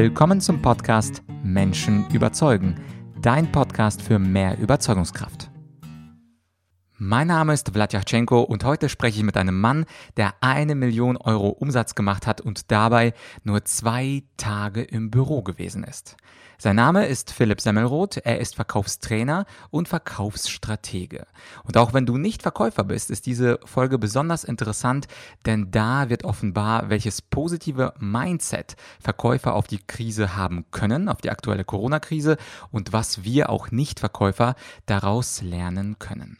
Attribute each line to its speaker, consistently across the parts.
Speaker 1: Willkommen zum Podcast Menschen überzeugen, dein Podcast für mehr Überzeugungskraft. Mein Name ist Vladyachenko und heute spreche ich mit einem Mann, der eine Million Euro Umsatz gemacht hat und dabei nur zwei Tage im Büro gewesen ist. Sein Name ist Philipp Semmelroth, er ist Verkaufstrainer und Verkaufsstratege. Und auch wenn du nicht Verkäufer bist, ist diese Folge besonders interessant, denn da wird offenbar, welches positive Mindset Verkäufer auf die Krise haben können, auf die aktuelle Corona-Krise und was wir auch Nicht-Verkäufer daraus lernen können.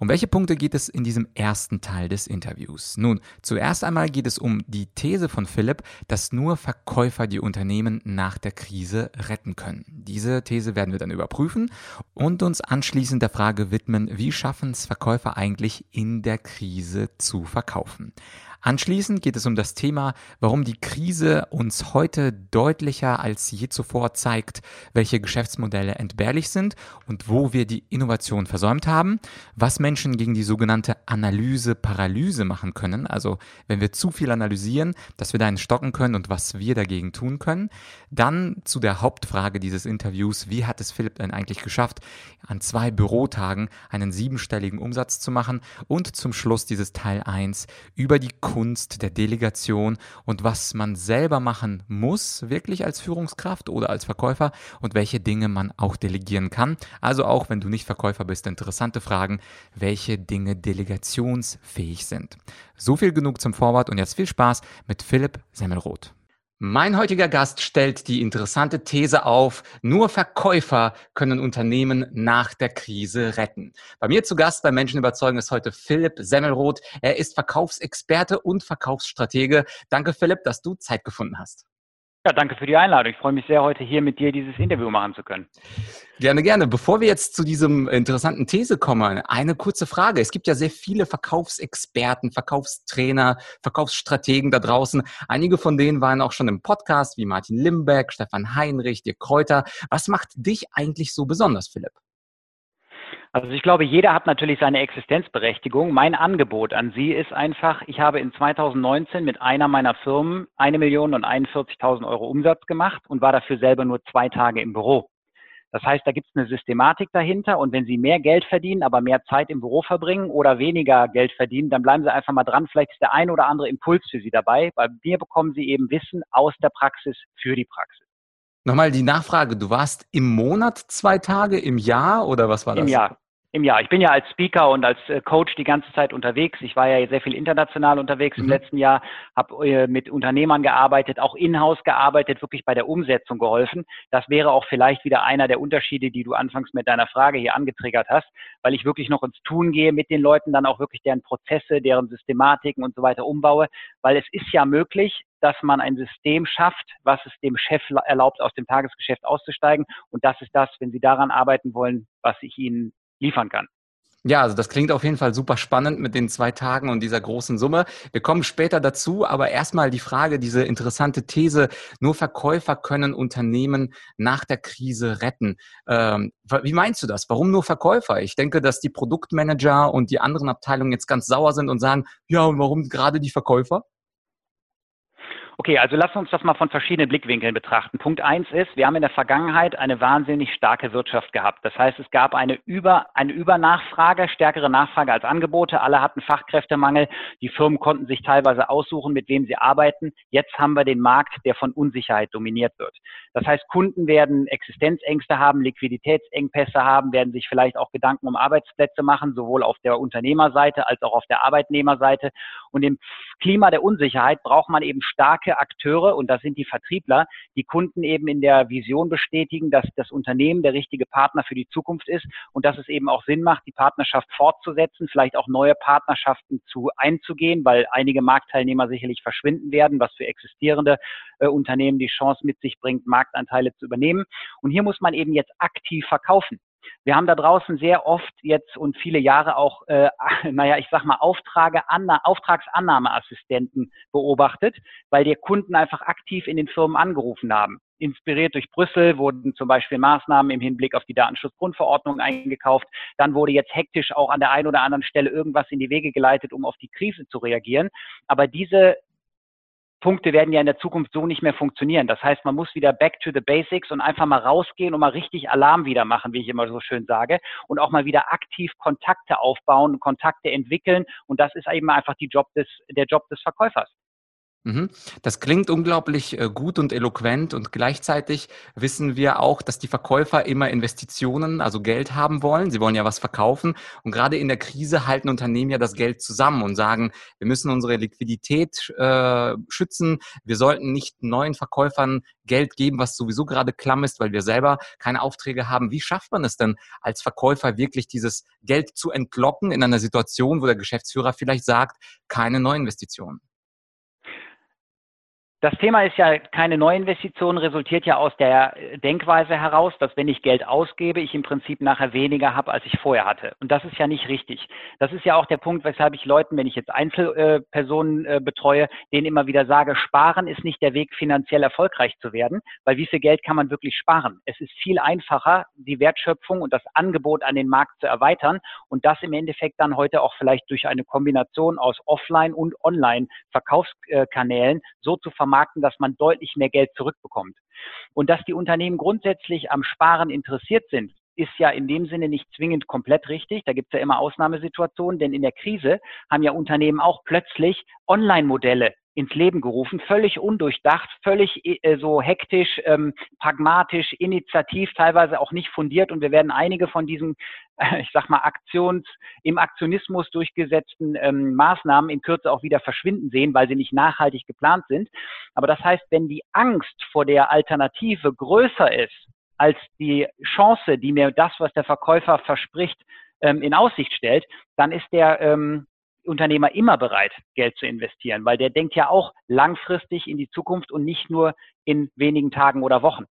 Speaker 1: Um welche Punkte geht es in diesem ersten Teil des Interviews? Nun, zuerst einmal geht es um die These von Philipp, dass nur Verkäufer die Unternehmen nach der Krise retten können. Diese These werden wir dann überprüfen und uns anschließend der Frage widmen, wie schaffen es Verkäufer eigentlich in der Krise zu verkaufen. Anschließend geht es um das Thema, warum die Krise uns heute deutlicher als je zuvor zeigt, welche Geschäftsmodelle entbehrlich sind und wo wir die Innovation versäumt haben, was Menschen gegen die sogenannte Analyse-Paralyse machen können, also wenn wir zu viel analysieren, dass wir da einen stocken können und was wir dagegen tun können. Dann zu der Hauptfrage dieses Interviews, wie hat es Philipp denn eigentlich geschafft, an zwei Bürotagen einen siebenstelligen Umsatz zu machen und zum Schluss dieses Teil 1 über die Kunst der Delegation und was man selber machen muss, wirklich als Führungskraft oder als Verkäufer und welche Dinge man auch delegieren kann. Also auch wenn du nicht Verkäufer bist, interessante Fragen, welche Dinge delegationsfähig sind. So viel genug zum Vorwort und jetzt viel Spaß mit Philipp Semmelroth. Mein heutiger Gast stellt die interessante These auf, nur Verkäufer können Unternehmen nach der Krise retten. Bei mir zu Gast bei Menschen überzeugen ist heute Philipp Semmelroth. Er ist Verkaufsexperte und Verkaufsstratege. Danke Philipp, dass du Zeit gefunden hast.
Speaker 2: Ja, danke für die Einladung. Ich freue mich sehr, heute hier mit dir dieses Interview machen zu können.
Speaker 1: Gerne, gerne. Bevor wir jetzt zu diesem interessanten These kommen, eine kurze Frage. Es gibt ja sehr viele Verkaufsexperten, Verkaufstrainer, Verkaufsstrategen da draußen. Einige von denen waren auch schon im Podcast, wie Martin Limbeck, Stefan Heinrich, Dirk Kräuter. Was macht dich eigentlich so besonders, Philipp?
Speaker 2: Also ich glaube, jeder hat natürlich seine Existenzberechtigung. Mein Angebot an Sie ist einfach, ich habe in 2019 mit einer meiner Firmen eine Million und 41.000 Euro Umsatz gemacht und war dafür selber nur zwei Tage im Büro. Das heißt, da gibt es eine Systematik dahinter und wenn Sie mehr Geld verdienen, aber mehr Zeit im Büro verbringen oder weniger Geld verdienen, dann bleiben Sie einfach mal dran. Vielleicht ist der ein oder andere Impuls für Sie dabei. Bei mir bekommen Sie eben Wissen aus der Praxis für die Praxis.
Speaker 1: Nochmal die Nachfrage, du warst im Monat zwei Tage, im Jahr oder was war das?
Speaker 2: Im Jahr. Im Jahr. Ich bin ja als Speaker und als äh, Coach die ganze Zeit unterwegs. Ich war ja sehr viel international unterwegs mhm. im letzten Jahr, habe äh, mit Unternehmern gearbeitet, auch in-house gearbeitet, wirklich bei der Umsetzung geholfen. Das wäre auch vielleicht wieder einer der Unterschiede, die du anfangs mit deiner Frage hier angetriggert hast, weil ich wirklich noch ins Tun gehe mit den Leuten, dann auch wirklich deren Prozesse, deren Systematiken und so weiter umbaue, weil es ist ja möglich, dass man ein System schafft, was es dem Chef erlaubt, aus dem Tagesgeschäft auszusteigen. Und das ist das, wenn Sie daran arbeiten wollen, was ich Ihnen liefern kann.
Speaker 1: Ja, also das klingt auf jeden Fall super spannend mit den zwei Tagen und dieser großen Summe. Wir kommen später dazu, aber erstmal die Frage, diese interessante These, nur Verkäufer können Unternehmen nach der Krise retten. Ähm, wie meinst du das? Warum nur Verkäufer? Ich denke, dass die Produktmanager und die anderen Abteilungen jetzt ganz sauer sind und sagen, ja, und warum gerade die Verkäufer?
Speaker 2: Okay, also lass uns das mal von verschiedenen Blickwinkeln betrachten. Punkt eins ist, wir haben in der Vergangenheit eine wahnsinnig starke Wirtschaft gehabt. Das heißt, es gab eine Über, eine Übernachfrage, stärkere Nachfrage als Angebote. Alle hatten Fachkräftemangel. Die Firmen konnten sich teilweise aussuchen, mit wem sie arbeiten. Jetzt haben wir den Markt, der von Unsicherheit dominiert wird. Das heißt, Kunden werden Existenzängste haben, Liquiditätsengpässe haben, werden sich vielleicht auch Gedanken um Arbeitsplätze machen, sowohl auf der Unternehmerseite als auch auf der Arbeitnehmerseite. Und im Klima der Unsicherheit braucht man eben starke Akteure, und das sind die Vertriebler, die Kunden eben in der Vision bestätigen, dass das Unternehmen der richtige Partner für die Zukunft ist und dass es eben auch Sinn macht, die Partnerschaft fortzusetzen, vielleicht auch neue Partnerschaften zu einzugehen, weil einige Marktteilnehmer sicherlich verschwinden werden, was für existierende äh, Unternehmen die Chance mit sich bringt, Marktanteile zu übernehmen. Und hier muss man eben jetzt aktiv verkaufen. Wir haben da draußen sehr oft jetzt und viele Jahre auch, äh, naja, ich sag mal, Auftrage, Anna, Auftragsannahmeassistenten beobachtet, weil die Kunden einfach aktiv in den Firmen angerufen haben. Inspiriert durch Brüssel wurden zum Beispiel Maßnahmen im Hinblick auf die Datenschutzgrundverordnung eingekauft. Dann wurde jetzt hektisch auch an der einen oder anderen Stelle irgendwas in die Wege geleitet, um auf die Krise zu reagieren. Aber diese Punkte werden ja in der Zukunft so nicht mehr funktionieren. Das heißt, man muss wieder back to the basics und einfach mal rausgehen und mal richtig Alarm wieder machen, wie ich immer so schön sage, und auch mal wieder aktiv Kontakte aufbauen, Kontakte entwickeln. Und das ist eben einfach die Job des, der Job des Verkäufers.
Speaker 1: Mhm. Das klingt unglaublich äh, gut und eloquent und gleichzeitig wissen wir auch, dass die Verkäufer immer Investitionen, also Geld haben wollen. Sie wollen ja was verkaufen und gerade in der Krise halten Unternehmen ja das Geld zusammen und sagen, wir müssen unsere Liquidität äh, schützen. Wir sollten nicht neuen Verkäufern Geld geben, was sowieso gerade klamm ist, weil wir selber keine Aufträge haben. Wie schafft man es denn als Verkäufer wirklich dieses Geld zu entlocken in einer Situation, wo der Geschäftsführer vielleicht sagt, keine Neuinvestitionen?
Speaker 2: Das Thema ist ja keine Neuinvestition, resultiert ja aus der Denkweise heraus, dass wenn ich Geld ausgebe, ich im Prinzip nachher weniger habe, als ich vorher hatte. Und das ist ja nicht richtig. Das ist ja auch der Punkt, weshalb ich Leuten, wenn ich jetzt Einzelpersonen äh, betreue, denen immer wieder sage, sparen ist nicht der Weg, finanziell erfolgreich zu werden, weil wie viel Geld kann man wirklich sparen? Es ist viel einfacher, die Wertschöpfung und das Angebot an den Markt zu erweitern und das im Endeffekt dann heute auch vielleicht durch eine Kombination aus Offline- und Online-Verkaufskanälen so zu vermarkten, vermarkten, dass man deutlich mehr Geld zurückbekommt. Und dass die Unternehmen grundsätzlich am Sparen interessiert sind, ist ja in dem Sinne nicht zwingend komplett richtig. Da gibt es ja immer Ausnahmesituationen, denn in der Krise haben ja Unternehmen auch plötzlich Online-Modelle ins Leben gerufen, völlig undurchdacht, völlig äh, so hektisch, ähm, pragmatisch, initiativ, teilweise auch nicht fundiert. Und wir werden einige von diesen, äh, ich sag mal, Aktions, im Aktionismus durchgesetzten ähm, Maßnahmen in Kürze auch wieder verschwinden sehen, weil sie nicht nachhaltig geplant sind. Aber das heißt, wenn die Angst vor der Alternative größer ist als die Chance, die mir das, was der Verkäufer verspricht, ähm, in Aussicht stellt, dann ist der ähm, Unternehmer immer bereit, Geld zu investieren, weil der denkt ja auch langfristig in die Zukunft und nicht nur in wenigen Tagen oder Wochen.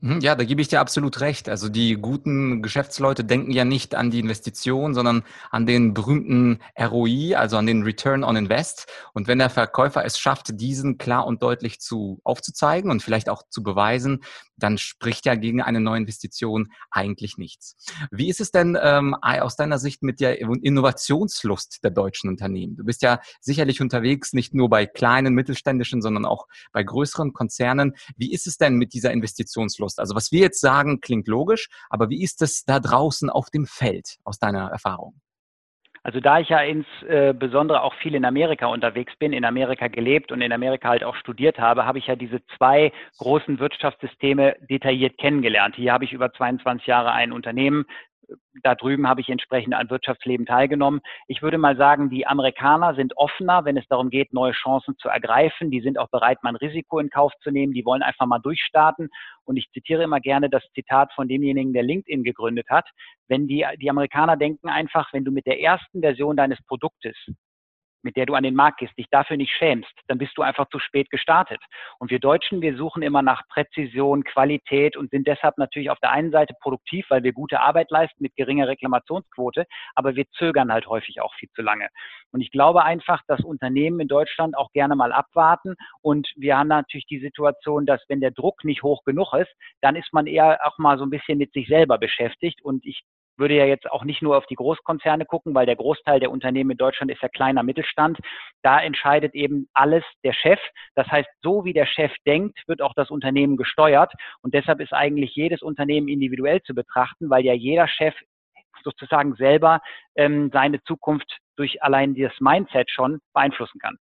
Speaker 1: Mhm, ja, da gebe ich dir absolut recht. Also die guten Geschäftsleute denken ja nicht an die Investition, sondern an den berühmten ROI, also an den Return on Invest. Und wenn der Verkäufer es schafft, diesen klar und deutlich zu aufzuzeigen und vielleicht auch zu beweisen, dann spricht ja gegen eine neue Investition eigentlich nichts. Wie ist es denn ähm, aus deiner Sicht mit der Innovationslust der deutschen Unternehmen? Du bist ja sicherlich unterwegs, nicht nur bei kleinen, mittelständischen, sondern auch bei größeren Konzernen. Wie ist es denn mit dieser Investitionslust? Beeinflusst? Also was wir jetzt sagen, klingt logisch, aber wie ist es da draußen auf dem Feld aus deiner Erfahrung?
Speaker 2: Also da ich ja insbesondere auch viel in Amerika unterwegs bin, in Amerika gelebt und in Amerika halt auch studiert habe, habe ich ja diese zwei großen Wirtschaftssysteme detailliert kennengelernt. Hier habe ich über 22 Jahre ein Unternehmen da drüben habe ich entsprechend an Wirtschaftsleben teilgenommen. Ich würde mal sagen, die Amerikaner sind offener, wenn es darum geht, neue Chancen zu ergreifen. Die sind auch bereit, mal ein Risiko in Kauf zu nehmen. Die wollen einfach mal durchstarten. Und ich zitiere immer gerne das Zitat von demjenigen, der LinkedIn gegründet hat. Wenn die, die Amerikaner denken einfach, wenn du mit der ersten Version deines Produktes mit der du an den Markt gehst, dich dafür nicht schämst, dann bist du einfach zu spät gestartet. Und wir Deutschen, wir suchen immer nach Präzision, Qualität und sind deshalb natürlich auf der einen Seite produktiv, weil wir gute Arbeit leisten mit geringer Reklamationsquote, aber wir zögern halt häufig auch viel zu lange. Und ich glaube einfach, dass Unternehmen in Deutschland auch gerne mal abwarten und wir haben natürlich die Situation, dass wenn der Druck nicht hoch genug ist, dann ist man eher auch mal so ein bisschen mit sich selber beschäftigt und ich würde ja jetzt auch nicht nur auf die Großkonzerne gucken, weil der Großteil der Unternehmen in Deutschland ist ja kleiner Mittelstand. Da entscheidet eben alles der Chef. Das heißt, so wie der Chef denkt, wird auch das Unternehmen gesteuert. Und deshalb ist eigentlich jedes Unternehmen individuell zu betrachten, weil ja jeder Chef sozusagen selber ähm, seine Zukunft durch allein dieses Mindset schon beeinflussen kann.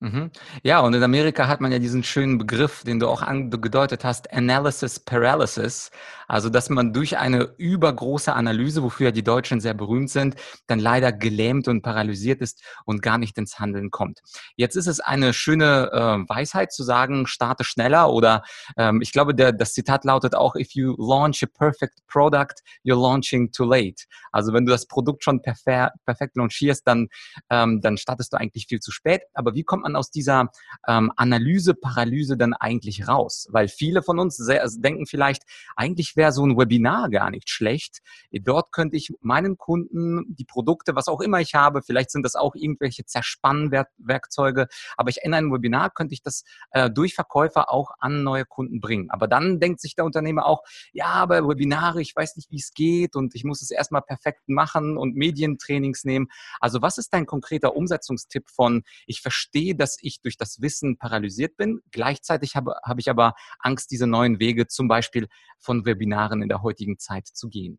Speaker 1: Mhm. Ja, und in Amerika hat man ja diesen schönen Begriff, den du auch angedeutet hast, Analysis Paralysis. Also, dass man durch eine übergroße Analyse, wofür ja die Deutschen sehr berühmt sind, dann leider gelähmt und paralysiert ist und gar nicht ins Handeln kommt. Jetzt ist es eine schöne äh, Weisheit zu sagen, starte schneller oder ähm, ich glaube, der, das Zitat lautet auch, if you launch a perfect product, you're launching too late. Also, wenn du das Produkt schon perfekt launchierst, dann, ähm, dann startest du eigentlich viel zu spät. Aber wie kommt man aus dieser ähm, Analyse-Paralyse dann eigentlich raus? Weil viele von uns sehr, also denken vielleicht, eigentlich wäre so ein Webinar gar nicht schlecht. Dort könnte ich meinen Kunden die Produkte, was auch immer ich habe, vielleicht sind das auch irgendwelche Zerspannwerkzeuge, aber ich in einem Webinar könnte ich das äh, durch Verkäufer auch an neue Kunden bringen. Aber dann denkt sich der Unternehmer auch, ja, aber Webinare, ich weiß nicht, wie es geht und ich muss es erstmal perfekt machen und Medientrainings nehmen. Also was ist dein konkreter Umsetzungstipp von, ich verstehe dass ich durch das Wissen paralysiert bin. Gleichzeitig habe, habe ich aber Angst, diese neuen Wege zum Beispiel von Webinaren in der heutigen Zeit zu gehen.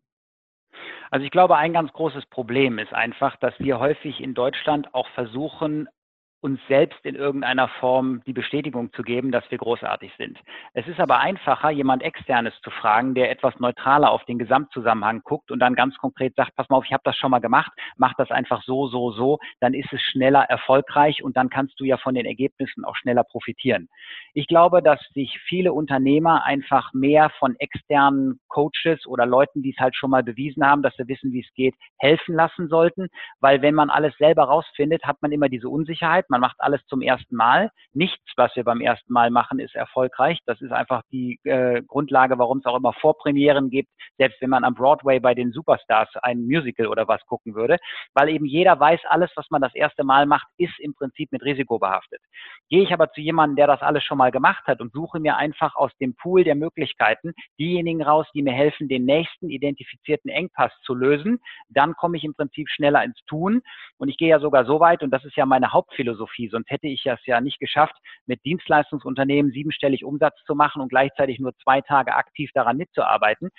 Speaker 2: Also ich glaube, ein ganz großes Problem ist einfach, dass wir häufig in Deutschland auch versuchen, uns selbst in irgendeiner Form die Bestätigung zu geben, dass wir großartig sind. Es ist aber einfacher, jemand externes zu fragen, der etwas neutraler auf den Gesamtzusammenhang guckt und dann ganz konkret sagt, pass mal auf, ich habe das schon mal gemacht, mach das einfach so, so, so, dann ist es schneller erfolgreich und dann kannst du ja von den Ergebnissen auch schneller profitieren. Ich glaube, dass sich viele Unternehmer einfach mehr von externen Coaches oder Leuten, die es halt schon mal bewiesen haben, dass sie wissen, wie es geht, helfen lassen sollten, weil wenn man alles selber rausfindet, hat man immer diese Unsicherheit man macht alles zum ersten Mal. Nichts, was wir beim ersten Mal machen, ist erfolgreich. Das ist einfach die äh, Grundlage, warum es auch immer Vorpremieren gibt, selbst wenn man am Broadway bei den Superstars ein Musical oder was gucken würde, weil eben jeder weiß, alles, was man das erste Mal macht, ist im Prinzip mit Risiko behaftet. Gehe ich aber zu jemandem, der das alles schon mal gemacht hat und suche mir einfach aus dem Pool der Möglichkeiten diejenigen raus, die mir helfen, den nächsten identifizierten Engpass zu lösen, dann komme ich im Prinzip schneller ins Tun. Und ich gehe ja sogar so weit, und das ist ja meine Hauptphilosophie, Philosophie. Sonst hätte ich es ja nicht geschafft, mit Dienstleistungsunternehmen siebenstellig Umsatz zu machen und gleichzeitig nur zwei Tage aktiv daran mitzuarbeiten.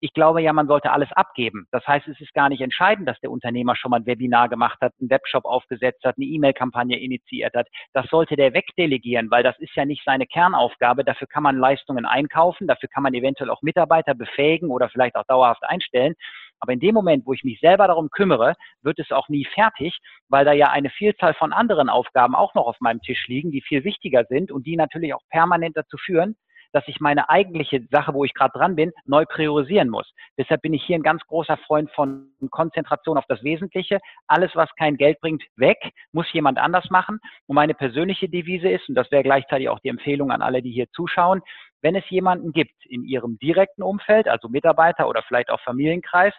Speaker 2: Ich glaube ja, man sollte alles abgeben. Das heißt, es ist gar nicht entscheidend, dass der Unternehmer schon mal ein Webinar gemacht hat, einen Webshop aufgesetzt hat, eine E-Mail-Kampagne initiiert hat. Das sollte der wegdelegieren, weil das ist ja nicht seine Kernaufgabe. Dafür kann man Leistungen einkaufen, dafür kann man eventuell auch Mitarbeiter befähigen oder vielleicht auch dauerhaft einstellen. Aber in dem Moment, wo ich mich selber darum kümmere, wird es auch nie fertig, weil da ja eine Vielzahl von anderen Aufgaben auch noch auf meinem Tisch liegen, die viel wichtiger sind und die natürlich auch permanent dazu führen, dass ich meine eigentliche Sache, wo ich gerade dran bin, neu priorisieren muss. Deshalb bin ich hier ein ganz großer Freund von Konzentration auf das Wesentliche. Alles, was kein Geld bringt, weg, muss jemand anders machen. Und meine persönliche Devise ist, und das wäre gleichzeitig auch die Empfehlung an alle, die hier zuschauen, wenn es jemanden gibt in Ihrem direkten Umfeld, also Mitarbeiter oder vielleicht auch Familienkreis,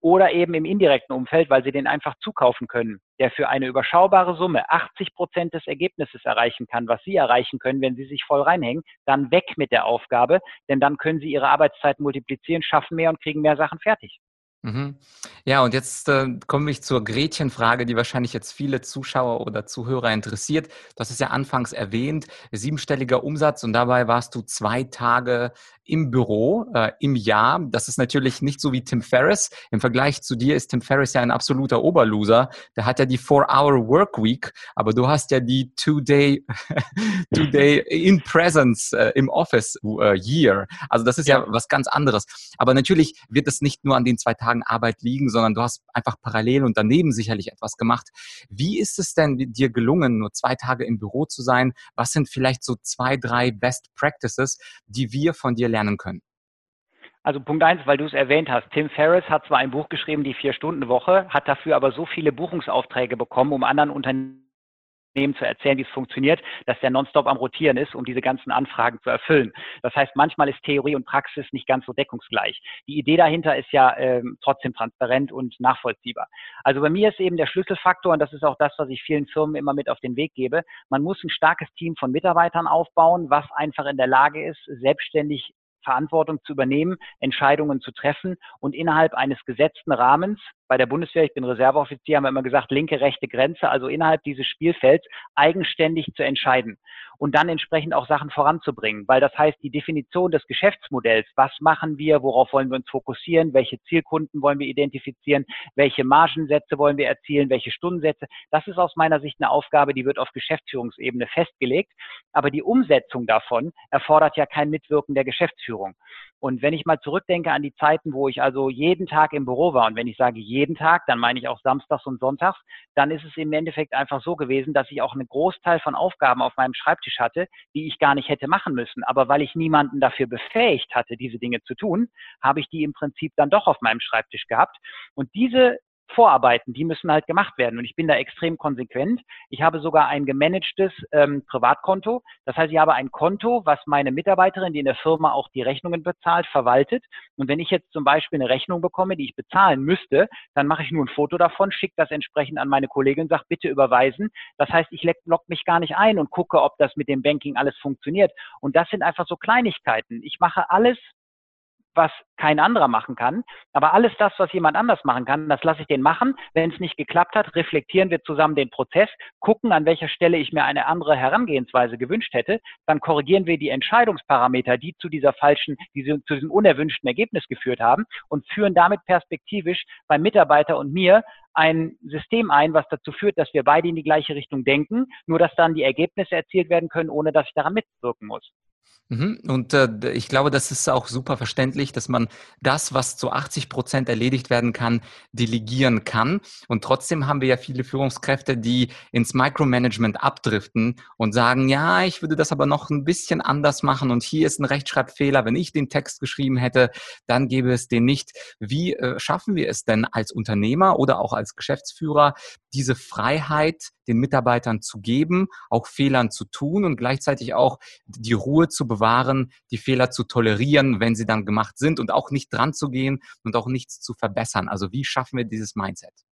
Speaker 2: oder eben im indirekten Umfeld, weil sie den einfach zukaufen können, der für eine überschaubare Summe 80 Prozent des Ergebnisses erreichen kann, was Sie erreichen können, wenn Sie sich voll reinhängen, dann weg mit der Aufgabe, denn dann können Sie Ihre Arbeitszeit multiplizieren, schaffen mehr und kriegen mehr Sachen fertig.
Speaker 1: Mhm. Ja, und jetzt äh, komme ich zur Gretchenfrage, die wahrscheinlich jetzt viele Zuschauer oder Zuhörer interessiert. Hast es ja anfangs erwähnt, siebenstelliger Umsatz und dabei warst du zwei Tage im Büro äh, im Jahr. Das ist natürlich nicht so wie Tim Ferriss. Im Vergleich zu dir ist Tim Ferriss ja ein absoluter Oberloser. Der hat ja die Four-Hour-Work-Week, aber du hast ja die Two-Day Two-Day in Presence äh, im Office äh, Year. Also das ist ja. ja was ganz anderes. Aber natürlich wird es nicht nur an den zwei Tagen Arbeit liegen, sondern du hast einfach parallel und daneben sicherlich etwas gemacht. Wie ist es denn dir gelungen, nur zwei Tage im Büro zu sein? Was sind vielleicht so zwei, drei Best Practices, die wir von dir lernen? Lernen können?
Speaker 2: Also Punkt eins, weil du es erwähnt hast. Tim Ferriss hat zwar ein Buch geschrieben, die Vier-Stunden-Woche, hat dafür aber so viele Buchungsaufträge bekommen, um anderen Unternehmen zu erzählen, wie es funktioniert, dass der nonstop am Rotieren ist, um diese ganzen Anfragen zu erfüllen. Das heißt, manchmal ist Theorie und Praxis nicht ganz so deckungsgleich. Die Idee dahinter ist ja ähm, trotzdem transparent und nachvollziehbar. Also bei mir ist eben der Schlüsselfaktor, und das ist auch das, was ich vielen Firmen immer mit auf den Weg gebe, man muss ein starkes Team von Mitarbeitern aufbauen, was einfach in der Lage ist, selbstständig Verantwortung zu übernehmen, Entscheidungen zu treffen und innerhalb eines gesetzten Rahmens bei der Bundeswehr, ich bin Reserveoffizier, haben wir immer gesagt, linke, rechte Grenze, also innerhalb dieses Spielfelds eigenständig zu entscheiden und dann entsprechend auch Sachen voranzubringen. Weil das heißt, die Definition des Geschäftsmodells, was machen wir, worauf wollen wir uns fokussieren, welche Zielkunden wollen wir identifizieren, welche Margensätze wollen wir erzielen, welche Stundensätze, das ist aus meiner Sicht eine Aufgabe, die wird auf Geschäftsführungsebene festgelegt. Aber die Umsetzung davon erfordert ja kein Mitwirken der Geschäftsführung. Und wenn ich mal zurückdenke an die Zeiten, wo ich also jeden Tag im Büro war, und wenn ich sage jeden Tag, dann meine ich auch samstags und sonntags, dann ist es im Endeffekt einfach so gewesen, dass ich auch einen Großteil von Aufgaben auf meinem Schreibtisch hatte, die ich gar nicht hätte machen müssen. Aber weil ich niemanden dafür befähigt hatte, diese Dinge zu tun, habe ich die im Prinzip dann doch auf meinem Schreibtisch gehabt. Und diese Vorarbeiten, die müssen halt gemacht werden. Und ich bin da extrem konsequent. Ich habe sogar ein gemanagtes ähm, Privatkonto. Das heißt, ich habe ein Konto, was meine Mitarbeiterin, die in der Firma auch die Rechnungen bezahlt, verwaltet. Und wenn ich jetzt zum Beispiel eine Rechnung bekomme, die ich bezahlen müsste, dann mache ich nur ein Foto davon, schicke das entsprechend an meine Kollegin und sage, bitte überweisen. Das heißt, ich logge mich gar nicht ein und gucke, ob das mit dem Banking alles funktioniert. Und das sind einfach so Kleinigkeiten. Ich mache alles was kein anderer machen kann. Aber alles das, was jemand anders machen kann, das lasse ich den machen. Wenn es nicht geklappt hat, reflektieren wir zusammen den Prozess, gucken, an welcher Stelle ich mir eine andere Herangehensweise gewünscht hätte. Dann korrigieren wir die Entscheidungsparameter, die zu dieser falschen, die zu diesem unerwünschten Ergebnis geführt haben und führen damit perspektivisch beim Mitarbeiter und mir ein System ein, was dazu führt, dass wir beide in die gleiche Richtung denken, nur dass dann die Ergebnisse erzielt werden können, ohne dass ich daran mitwirken muss.
Speaker 1: Mhm. Und äh, ich glaube, das ist auch super verständlich, dass man das, was zu 80 Prozent erledigt werden kann, delegieren kann. Und trotzdem haben wir ja viele Führungskräfte, die ins Micromanagement abdriften und sagen, ja, ich würde das aber noch ein bisschen anders machen und hier ist ein Rechtschreibfehler. Wenn ich den Text geschrieben hätte, dann gäbe es den nicht. Wie äh, schaffen wir es denn als Unternehmer oder auch als Geschäftsführer, diese Freiheit den Mitarbeitern zu geben, auch Fehlern zu tun und gleichzeitig auch die Ruhe zu bewahren, die Fehler zu tolerieren, wenn sie dann gemacht sind und auch nicht dran zu gehen und auch nichts zu verbessern. Also wie schaffen wir dieses Mindset?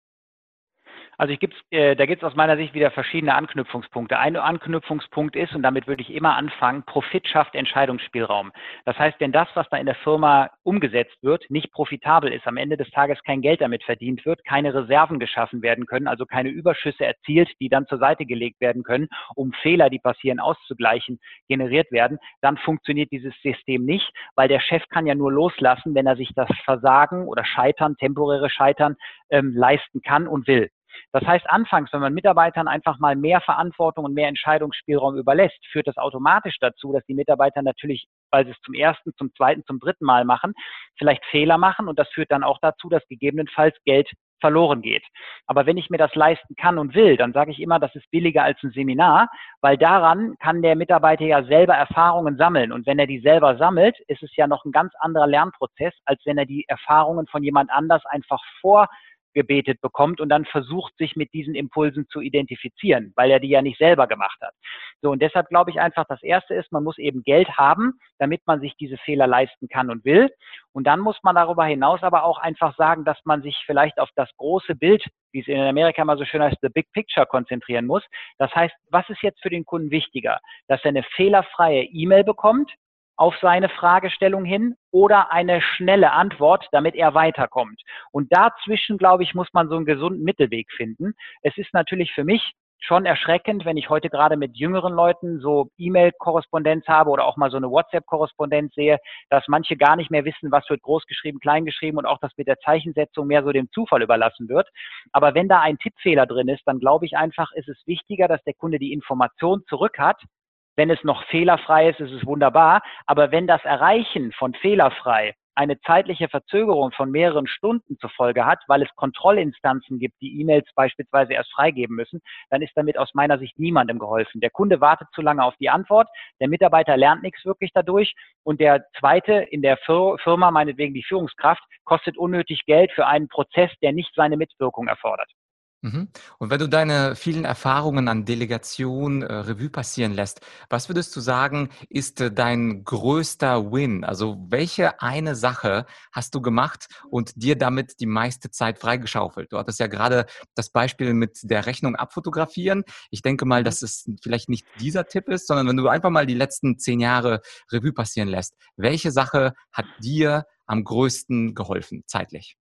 Speaker 2: Also ich gibt's, äh, da gibt es aus meiner Sicht wieder verschiedene Anknüpfungspunkte. Ein Anknüpfungspunkt ist, und damit würde ich immer anfangen, Profit schafft Entscheidungsspielraum. Das heißt, wenn das, was da in der Firma umgesetzt wird, nicht profitabel ist, am Ende des Tages kein Geld damit verdient wird, keine Reserven geschaffen werden können, also keine Überschüsse erzielt, die dann zur Seite gelegt werden können, um Fehler, die passieren, auszugleichen, generiert werden, dann funktioniert dieses System nicht, weil der Chef kann ja nur loslassen, wenn er sich das Versagen oder Scheitern, temporäre Scheitern ähm, leisten kann und will. Das heißt, anfangs, wenn man Mitarbeitern einfach mal mehr Verantwortung und mehr Entscheidungsspielraum überlässt, führt das automatisch dazu, dass die Mitarbeiter natürlich, weil sie es zum ersten, zum zweiten, zum dritten Mal machen, vielleicht Fehler machen und das führt dann auch dazu, dass gegebenenfalls Geld verloren geht. Aber wenn ich mir das leisten kann und will, dann sage ich immer, das ist billiger als ein Seminar, weil daran kann der Mitarbeiter ja selber Erfahrungen sammeln. Und wenn er die selber sammelt, ist es ja noch ein ganz anderer Lernprozess, als wenn er die Erfahrungen von jemand anders einfach vor gebetet bekommt und dann versucht, sich mit diesen Impulsen zu identifizieren, weil er die ja nicht selber gemacht hat. So, und deshalb glaube ich einfach, das erste ist, man muss eben Geld haben, damit man sich diese Fehler leisten kann und will. Und dann muss man darüber hinaus aber auch einfach sagen, dass man sich vielleicht auf das große Bild, wie es in Amerika mal so schön heißt, the big picture konzentrieren muss. Das heißt, was ist jetzt für den Kunden wichtiger? Dass er eine fehlerfreie E-Mail bekommt, auf seine Fragestellung hin oder eine schnelle Antwort, damit er weiterkommt. Und dazwischen, glaube ich, muss man so einen gesunden Mittelweg finden. Es ist natürlich für mich schon erschreckend, wenn ich heute gerade mit jüngeren Leuten so E-Mail-Korrespondenz habe oder auch mal so eine WhatsApp-Korrespondenz sehe, dass manche gar nicht mehr wissen, was wird groß geschrieben, klein geschrieben und auch das mit der Zeichensetzung mehr so dem Zufall überlassen wird. Aber wenn da ein Tippfehler drin ist, dann glaube ich einfach, ist es wichtiger, dass der Kunde die Information zurück hat, wenn es noch fehlerfrei ist, ist es wunderbar. Aber wenn das Erreichen von fehlerfrei eine zeitliche Verzögerung von mehreren Stunden zur Folge hat, weil es Kontrollinstanzen gibt, die E-Mails beispielsweise erst freigeben müssen, dann ist damit aus meiner Sicht niemandem geholfen. Der Kunde wartet zu lange auf die Antwort, der Mitarbeiter lernt nichts wirklich dadurch und der zweite in der Firma, meinetwegen die Führungskraft, kostet unnötig Geld für einen Prozess, der nicht seine Mitwirkung erfordert.
Speaker 1: Mhm. Und wenn du deine vielen Erfahrungen an Delegation äh, Revue passieren lässt, was würdest du sagen, ist äh, dein größter Win? Also welche eine Sache hast du gemacht und dir damit die meiste Zeit freigeschaufelt? Du hattest ja gerade das Beispiel mit der Rechnung abfotografieren. Ich denke mal, dass es vielleicht nicht dieser Tipp ist, sondern wenn du einfach mal die letzten zehn Jahre Revue passieren lässt, welche Sache hat dir am größten geholfen, zeitlich?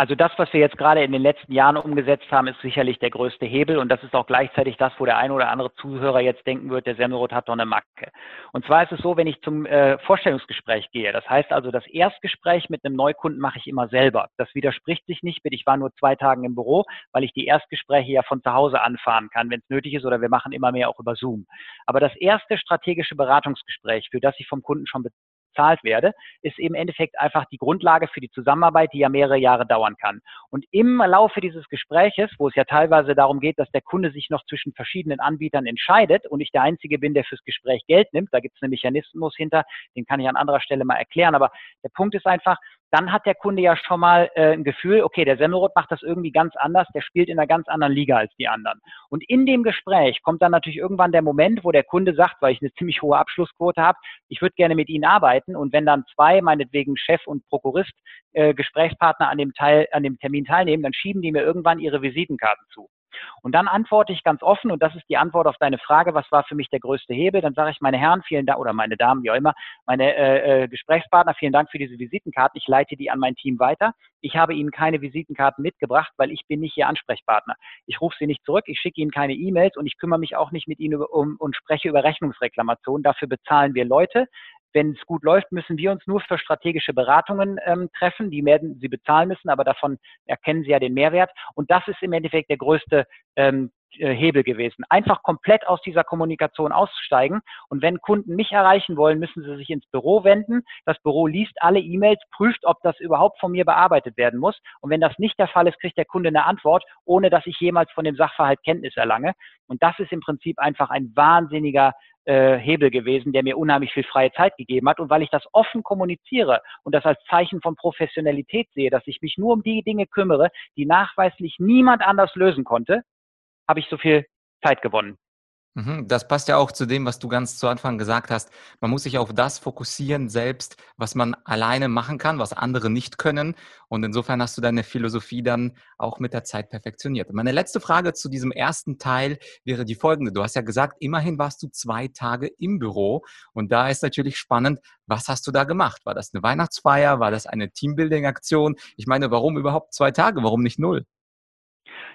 Speaker 2: Also das, was wir jetzt gerade in den letzten Jahren umgesetzt haben, ist sicherlich der größte Hebel und das ist auch gleichzeitig das, wo der eine oder andere Zuhörer jetzt denken wird, der Semmelrot hat doch eine Macke. Und zwar ist es so, wenn ich zum äh, Vorstellungsgespräch gehe, das heißt also, das Erstgespräch mit einem Neukunden mache ich immer selber. Das widerspricht sich nicht mit, ich war nur zwei Tage im Büro, weil ich die Erstgespräche ja von zu Hause anfahren kann, wenn es nötig ist oder wir machen immer mehr auch über Zoom. Aber das erste strategische Beratungsgespräch, für das ich vom Kunden schon bezahlt werde, ist im Endeffekt einfach die Grundlage für die Zusammenarbeit, die ja mehrere Jahre dauern kann. Und im Laufe dieses Gespräches, wo es ja teilweise darum geht, dass der Kunde sich noch zwischen verschiedenen Anbietern entscheidet und ich der Einzige bin, der fürs Gespräch Geld nimmt, da gibt es einen Mechanismus hinter, den kann ich an anderer Stelle mal erklären. Aber der Punkt ist einfach, dann hat der Kunde ja schon mal äh, ein Gefühl, okay, der Semmelrot macht das irgendwie ganz anders, der spielt in einer ganz anderen Liga als die anderen. Und in dem Gespräch kommt dann natürlich irgendwann der Moment, wo der Kunde sagt, weil ich eine ziemlich hohe Abschlussquote habe, ich würde gerne mit Ihnen arbeiten. Und wenn dann zwei, meinetwegen Chef und Prokurist, äh, Gesprächspartner an dem Teil, an dem Termin teilnehmen, dann schieben die mir irgendwann ihre Visitenkarten zu. Und dann antworte ich ganz offen, und das ist die Antwort auf deine Frage, was war für mich der größte Hebel? Dann sage ich, meine Herren, vielen Dank, oder meine Damen, wie auch immer, meine äh, äh, Gesprächspartner, vielen Dank für diese Visitenkarten. Ich leite die an mein Team weiter. Ich habe Ihnen keine Visitenkarten mitgebracht, weil ich bin nicht Ihr Ansprechpartner. Ich rufe Sie nicht zurück, ich schicke Ihnen keine E-Mails und ich kümmere mich auch nicht mit Ihnen um, und spreche über Rechnungsreklamationen. Dafür bezahlen wir Leute. Wenn es gut läuft, müssen wir uns nur für strategische Beratungen ähm, treffen. Die werden Sie bezahlen müssen, aber davon erkennen Sie ja den Mehrwert. Und das ist im Endeffekt der größte ähm, äh, Hebel gewesen. Einfach komplett aus dieser Kommunikation aussteigen. Und wenn Kunden mich erreichen wollen, müssen sie sich ins Büro wenden. Das Büro liest alle E-Mails, prüft, ob das überhaupt von mir bearbeitet werden muss. Und wenn das nicht der Fall ist, kriegt der Kunde eine Antwort, ohne dass ich jemals von dem Sachverhalt Kenntnis erlange. Und das ist im Prinzip einfach ein wahnsinniger äh, Hebel gewesen, der mir unheimlich viel freie Zeit gegeben hat. Und weil ich das offen kommuniziere und das als Zeichen von Professionalität sehe, dass ich mich nur um die Dinge kümmere, die nachweislich niemand anders lösen konnte, habe ich so viel Zeit gewonnen.
Speaker 1: Mhm, das passt ja auch zu dem, was du ganz zu Anfang gesagt hast. Man muss sich auf das fokussieren selbst, was man alleine machen kann, was andere nicht können. Und insofern hast du deine Philosophie dann auch mit der Zeit perfektioniert. Meine letzte Frage zu diesem ersten Teil wäre die folgende. Du hast ja gesagt, immerhin warst du zwei Tage im Büro. Und da ist natürlich spannend, was hast du da gemacht? War das eine Weihnachtsfeier? War das eine Teambuilding-Aktion? Ich meine, warum überhaupt zwei Tage? Warum nicht null?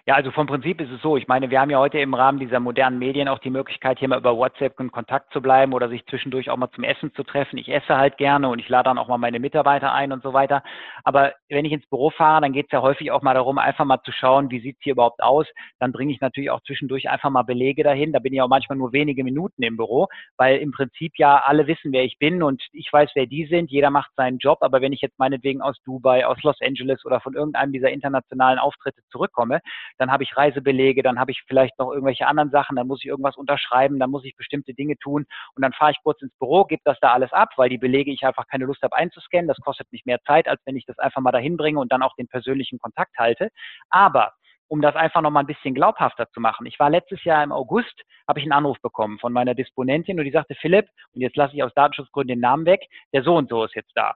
Speaker 2: Ja, also vom Prinzip ist es so. Ich meine, wir haben ja heute im Rahmen dieser modernen Medien auch die Möglichkeit, hier mal über WhatsApp in Kontakt zu bleiben oder sich zwischendurch auch mal zum Essen zu treffen. Ich esse halt gerne und ich lade dann auch mal meine Mitarbeiter ein und so weiter. Aber wenn ich ins Büro fahre, dann geht es ja häufig auch mal darum, einfach mal zu schauen, wie sieht's hier überhaupt aus. Dann bringe ich natürlich auch zwischendurch einfach mal Belege dahin. Da bin ich auch manchmal nur wenige Minuten im Büro, weil im Prinzip ja alle wissen, wer ich bin und ich weiß, wer die sind. Jeder macht seinen Job. Aber wenn ich jetzt meinetwegen aus Dubai, aus Los Angeles oder von irgendeinem dieser internationalen Auftritte zurückkomme, dann habe ich Reisebelege, dann habe ich vielleicht noch irgendwelche anderen Sachen, dann muss ich irgendwas unterschreiben, dann muss ich bestimmte Dinge tun und dann fahre ich kurz ins Büro, gebe das da alles ab, weil die Belege ich einfach keine Lust habe einzuscannen. Das kostet mich mehr Zeit, als wenn ich das einfach mal dahin bringe und dann auch den persönlichen Kontakt halte. Aber um das einfach noch mal ein bisschen glaubhafter zu machen. Ich war letztes Jahr im August, habe ich einen Anruf bekommen von meiner Disponentin und die sagte, Philipp, und jetzt lasse ich aus Datenschutzgründen den Namen weg, der so und so ist jetzt da.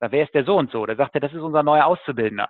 Speaker 2: Da wer ist der so und so? Da sagte, das ist unser neuer Auszubildender.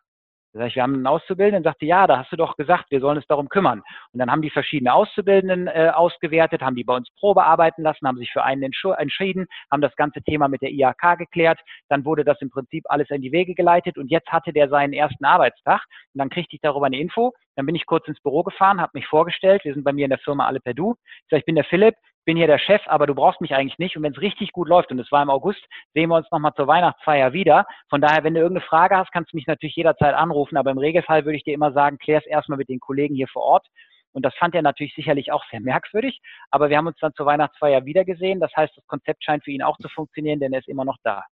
Speaker 2: Sag ich, wir haben einen Auszubildenden, sagte, ja, da hast du doch gesagt, wir sollen uns darum kümmern. Und dann haben die verschiedene Auszubildenden äh, ausgewertet, haben die bei uns Probe arbeiten lassen, haben sich für einen entschieden, haben das ganze Thema mit der IHK geklärt. Dann wurde das im Prinzip alles in die Wege geleitet und jetzt hatte der seinen ersten Arbeitstag. Und dann kriegte ich darüber eine Info. Dann bin ich kurz ins Büro gefahren, habe mich vorgestellt. Wir sind bei mir in der Firma alle per Du. Ich sage, ich bin der Philipp, bin hier der Chef, aber du brauchst mich eigentlich nicht. Und wenn es richtig gut läuft, und es war im August, sehen wir uns nochmal zur Weihnachtsfeier wieder. Von daher, wenn du irgendeine Frage hast, kannst du mich natürlich jederzeit anrufen. Aber im Regelfall würde ich dir immer sagen, klär es erstmal mit den Kollegen hier vor Ort. Und das fand er natürlich sicherlich auch sehr merkwürdig. Aber wir haben uns dann zur Weihnachtsfeier wiedergesehen. Das heißt, das Konzept scheint für ihn auch zu funktionieren, denn er ist immer noch da.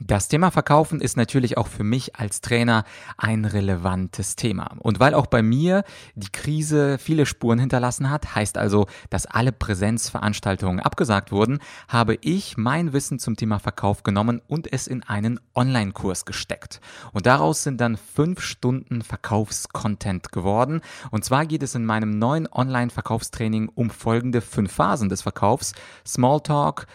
Speaker 1: Das Thema Verkaufen ist natürlich auch für mich als Trainer ein relevantes Thema. Und weil auch bei mir die Krise viele Spuren hinterlassen hat, heißt also, dass alle Präsenzveranstaltungen abgesagt wurden, habe ich mein Wissen zum Thema Verkauf genommen und es in einen Online-Kurs gesteckt. Und daraus sind dann fünf Stunden Verkaufscontent geworden. Und zwar geht es in meinem neuen Online-Verkaufstraining um folgende fünf Phasen des Verkaufs. Smalltalk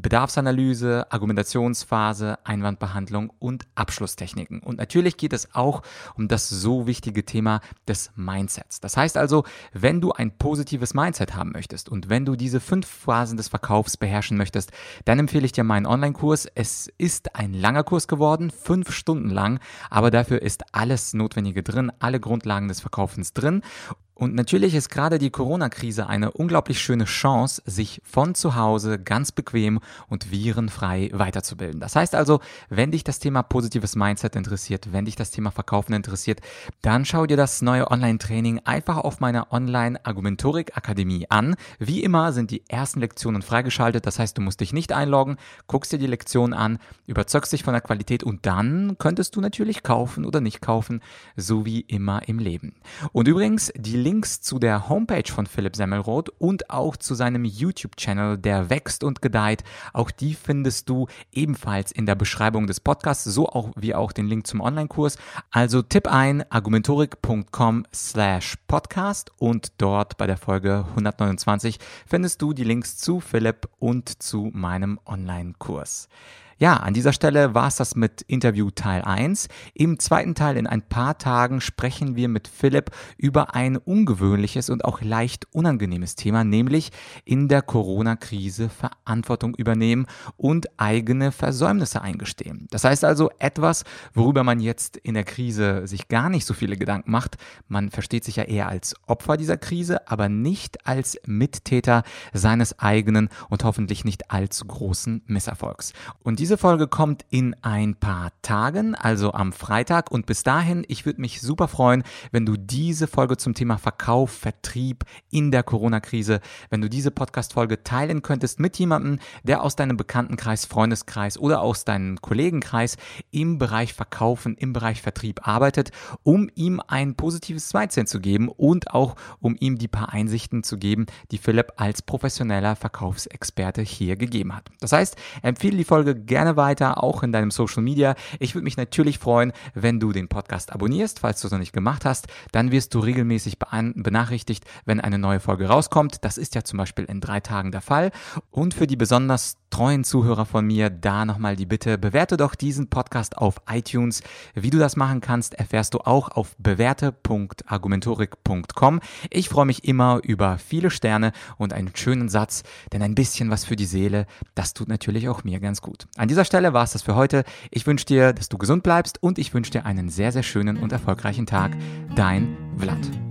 Speaker 1: Bedarfsanalyse, Argumentationsphase, Einwandbehandlung und Abschlusstechniken. Und natürlich geht es auch um das so wichtige Thema des Mindsets. Das heißt also, wenn du ein positives Mindset haben möchtest und wenn du diese fünf Phasen des Verkaufs beherrschen möchtest, dann empfehle ich dir meinen Online-Kurs. Es ist ein langer Kurs geworden, fünf Stunden lang, aber dafür ist alles Notwendige drin, alle Grundlagen des Verkaufens drin. Und natürlich ist gerade die Corona-Krise eine unglaublich schöne Chance, sich von zu Hause ganz bequem und virenfrei weiterzubilden. Das heißt also, wenn dich das Thema positives Mindset interessiert, wenn dich das Thema Verkaufen interessiert, dann schau dir das neue Online-Training einfach auf meiner Online-Argumentorik-Akademie an. Wie immer sind die ersten Lektionen freigeschaltet, das heißt, du musst dich nicht einloggen, guckst dir die Lektion an, überzeugst dich von der Qualität und dann könntest du natürlich kaufen oder nicht kaufen, so wie immer im Leben. Und übrigens, die Links zu der Homepage von Philipp Semmelroth und auch zu seinem YouTube-Channel, der wächst und gedeiht. Auch die findest du ebenfalls in der Beschreibung des Podcasts, so auch wie auch den Link zum Online-Kurs. Also tipp ein argumentorik.com slash podcast und dort bei der Folge 129 findest du die Links zu Philipp und zu meinem Online-Kurs. Ja, an dieser Stelle war es das mit Interview Teil 1. Im zweiten Teil in ein paar Tagen sprechen wir mit Philipp über ein ungewöhnliches und auch leicht unangenehmes Thema, nämlich in der Corona-Krise Verantwortung übernehmen und eigene Versäumnisse eingestehen. Das heißt also etwas, worüber man jetzt in der Krise sich gar nicht so viele Gedanken macht. Man versteht sich ja eher als Opfer dieser Krise, aber nicht als Mittäter seines eigenen und hoffentlich nicht allzu großen Misserfolgs. Und diese Folge kommt in ein paar Tagen, also am Freitag. Und bis dahin, ich würde mich super freuen, wenn du diese Folge zum Thema Verkauf, Vertrieb in der Corona-Krise, wenn du diese Podcast-Folge teilen könntest mit jemandem, der aus deinem Bekanntenkreis, Freundeskreis oder aus deinem Kollegenkreis im Bereich Verkaufen, im Bereich Vertrieb arbeitet, um ihm ein positives Zweitsinn zu geben und auch um ihm die paar Einsichten zu geben, die Philipp als professioneller Verkaufsexperte hier gegeben hat. Das heißt, empfehle die Folge gerne gerne weiter, auch in deinem Social Media. Ich würde mich natürlich freuen, wenn du den Podcast abonnierst, falls du es noch nicht gemacht hast. Dann wirst du regelmäßig benachrichtigt, wenn eine neue Folge rauskommt. Das ist ja zum Beispiel in drei Tagen der Fall. Und für die besonders treuen Zuhörer von mir, da nochmal die Bitte, bewerte doch diesen Podcast auf iTunes. Wie du das machen kannst, erfährst du auch auf bewerte.argumentorik.com. Ich freue mich immer über viele Sterne und einen schönen Satz, denn ein bisschen was für die Seele, das tut natürlich auch mir ganz gut. An dieser Stelle war es das für heute. Ich wünsche dir, dass du gesund bleibst und ich wünsche dir einen sehr, sehr schönen und erfolgreichen Tag. Dein Vlad.